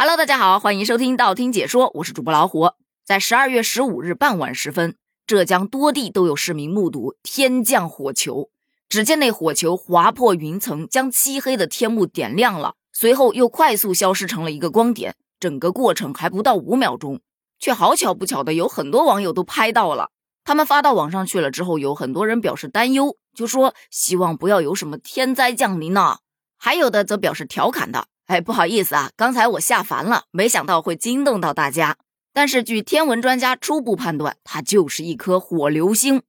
Hello，大家好，欢迎收听道听解说，我是主播老虎。在十二月十五日傍晚时分，浙江多地都有市民目睹天降火球。只见那火球划破云层，将漆黑的天幕点亮了，随后又快速消失成了一个光点。整个过程还不到五秒钟，却好巧不巧的有很多网友都拍到了。他们发到网上去了之后，有很多人表示担忧，就说希望不要有什么天灾降临呢。还有的则表示调侃的。哎，不好意思啊，刚才我下凡了，没想到会惊动到大家。但是据天文专家初步判断，它就是一颗火流星。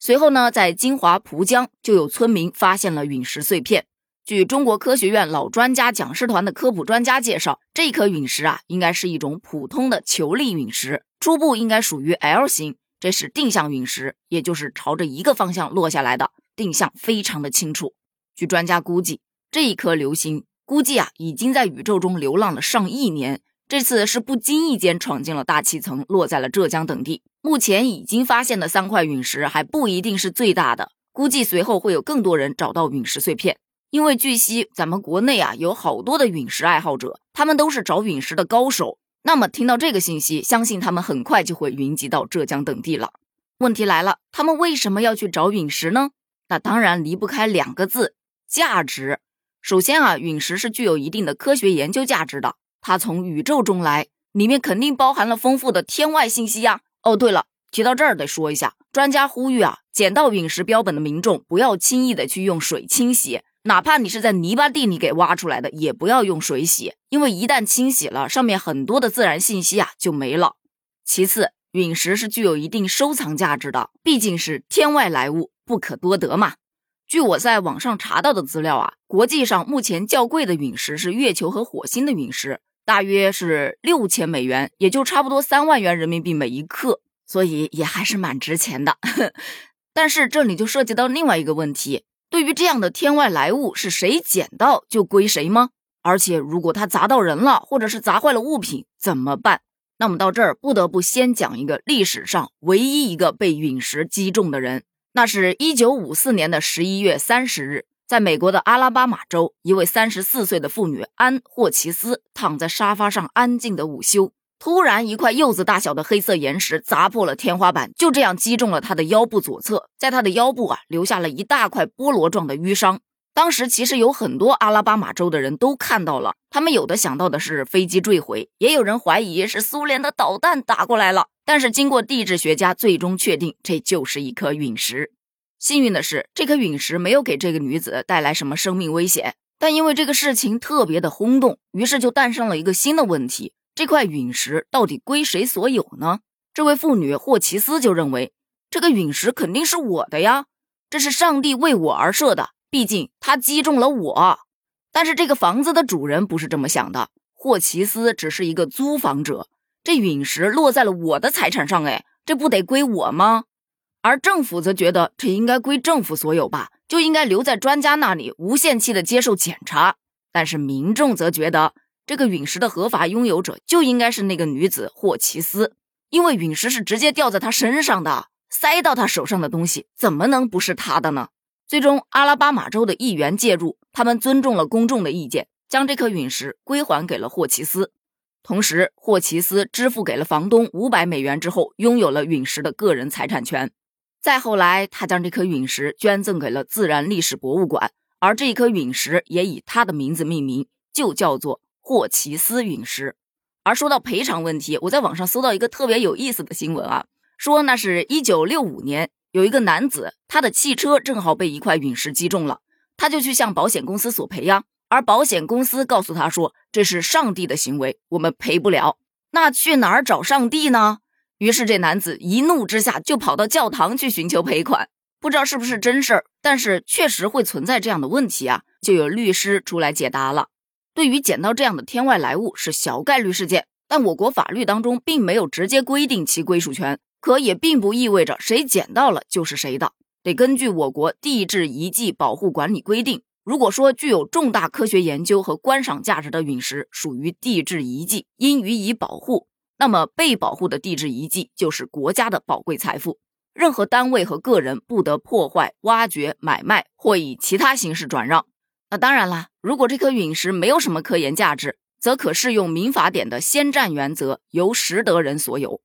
随后呢，在金华蒲江就有村民发现了陨石碎片。据中国科学院老专家讲师团的科普专家介绍，这颗陨石啊，应该是一种普通的球粒陨石，初步应该属于 L 型，这是定向陨石，也就是朝着一个方向落下来的，定向非常的清楚。据专家估计，这一颗流星。估计啊，已经在宇宙中流浪了上亿年。这次是不经意间闯进了大气层，落在了浙江等地。目前已经发现的三块陨石还不一定是最大的，估计随后会有更多人找到陨石碎片。因为据悉，咱们国内啊有好多的陨石爱好者，他们都是找陨石的高手。那么听到这个信息，相信他们很快就会云集到浙江等地了。问题来了，他们为什么要去找陨石呢？那当然离不开两个字：价值。首先啊，陨石是具有一定的科学研究价值的，它从宇宙中来，里面肯定包含了丰富的天外信息呀。哦，对了，提到这儿得说一下，专家呼吁啊，捡到陨石标本的民众不要轻易的去用水清洗，哪怕你是在泥巴地里给挖出来的，也不要用水洗，因为一旦清洗了，上面很多的自然信息啊就没了。其次，陨石是具有一定收藏价值的，毕竟是天外来物，不可多得嘛。据我在网上查到的资料啊，国际上目前较贵的陨石是月球和火星的陨石，大约是六千美元，也就差不多三万元人民币每一克，所以也还是蛮值钱的。但是这里就涉及到另外一个问题：对于这样的天外来物，是谁捡到就归谁吗？而且如果它砸到人了，或者是砸坏了物品，怎么办？那么到这儿不得不先讲一个历史上唯一一个被陨石击中的人。那是一九五四年的十一月三十日，在美国的阿拉巴马州，一位三十四岁的妇女安霍奇斯躺在沙发上安静的午休，突然一块柚子大小的黑色岩石砸破了天花板，就这样击中了她的腰部左侧，在她的腰部啊留下了一大块菠萝状的淤伤。当时其实有很多阿拉巴马州的人都看到了，他们有的想到的是飞机坠毁，也有人怀疑是苏联的导弹打过来了。但是经过地质学家最终确定，这就是一颗陨石。幸运的是，这颗陨石没有给这个女子带来什么生命危险。但因为这个事情特别的轰动，于是就诞生了一个新的问题：这块陨石到底归谁所有呢？这位妇女霍奇斯就认为，这个陨石肯定是我的呀，这是上帝为我而设的，毕竟它击中了我。但是这个房子的主人不是这么想的，霍奇斯只是一个租房者。这陨石落在了我的财产上，哎，这不得归我吗？而政府则觉得这应该归政府所有吧，就应该留在专家那里无限期的接受检查。但是民众则觉得这个陨石的合法拥有者就应该是那个女子霍奇斯，因为陨石是直接掉在她身上的，塞到她手上的东西怎么能不是她的呢？最终，阿拉巴马州的议员介入，他们尊重了公众的意见，将这颗陨石归还给了霍奇斯。同时，霍奇斯支付给了房东五百美元之后，拥有了陨石的个人财产权。再后来，他将这颗陨石捐赠给了自然历史博物馆，而这一颗陨石也以他的名字命名，就叫做霍奇斯陨石。而说到赔偿问题，我在网上搜到一个特别有意思的新闻啊，说那是一九六五年，有一个男子，他的汽车正好被一块陨石击中了，他就去向保险公司索赔呀。而保险公司告诉他说：“这是上帝的行为，我们赔不了。”那去哪儿找上帝呢？于是这男子一怒之下就跑到教堂去寻求赔款。不知道是不是真事儿，但是确实会存在这样的问题啊！就有律师出来解答了。对于捡到这样的天外来物是小概率事件，但我国法律当中并没有直接规定其归属权，可也并不意味着谁捡到了就是谁的，得根据我国地质遗迹保护管理规定。如果说具有重大科学研究和观赏价值的陨石属于地质遗迹，应予以保护，那么被保护的地质遗迹就是国家的宝贵财富，任何单位和个人不得破坏、挖掘、买卖或以其他形式转让。那当然啦，如果这颗陨石没有什么科研价值，则可适用民法典的先占原则，由实得人所有。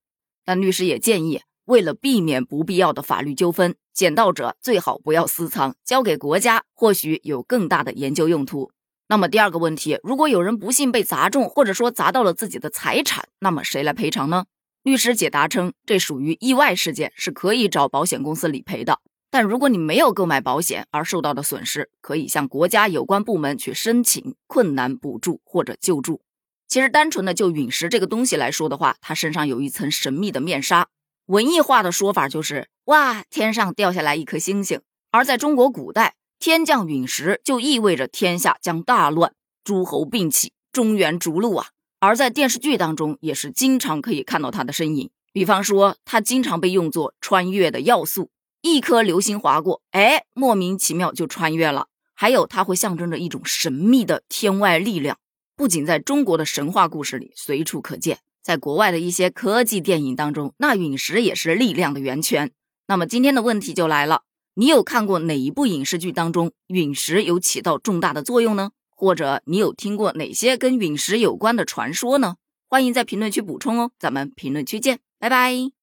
但律师也建议，为了避免不必要的法律纠纷，捡到者最好不要私藏，交给国家，或许有更大的研究用途。那么第二个问题，如果有人不幸被砸中，或者说砸到了自己的财产，那么谁来赔偿呢？律师解答称，这属于意外事件，是可以找保险公司理赔的。但如果你没有购买保险而受到的损失，可以向国家有关部门去申请困难补助或者救助。其实，单纯的就陨石这个东西来说的话，它身上有一层神秘的面纱。文艺化的说法就是，哇，天上掉下来一颗星星。而在中国古代，天降陨石就意味着天下将大乱，诸侯并起，中原逐鹿啊。而在电视剧当中，也是经常可以看到它的身影。比方说，它经常被用作穿越的要素。一颗流星划过，哎，莫名其妙就穿越了。还有，它会象征着一种神秘的天外力量，不仅在中国的神话故事里随处可见，在国外的一些科技电影当中，那陨石也是力量的源泉。那么今天的问题就来了，你有看过哪一部影视剧当中陨石有起到重大的作用呢？或者你有听过哪些跟陨石有关的传说呢？欢迎在评论区补充哦，咱们评论区见，拜拜。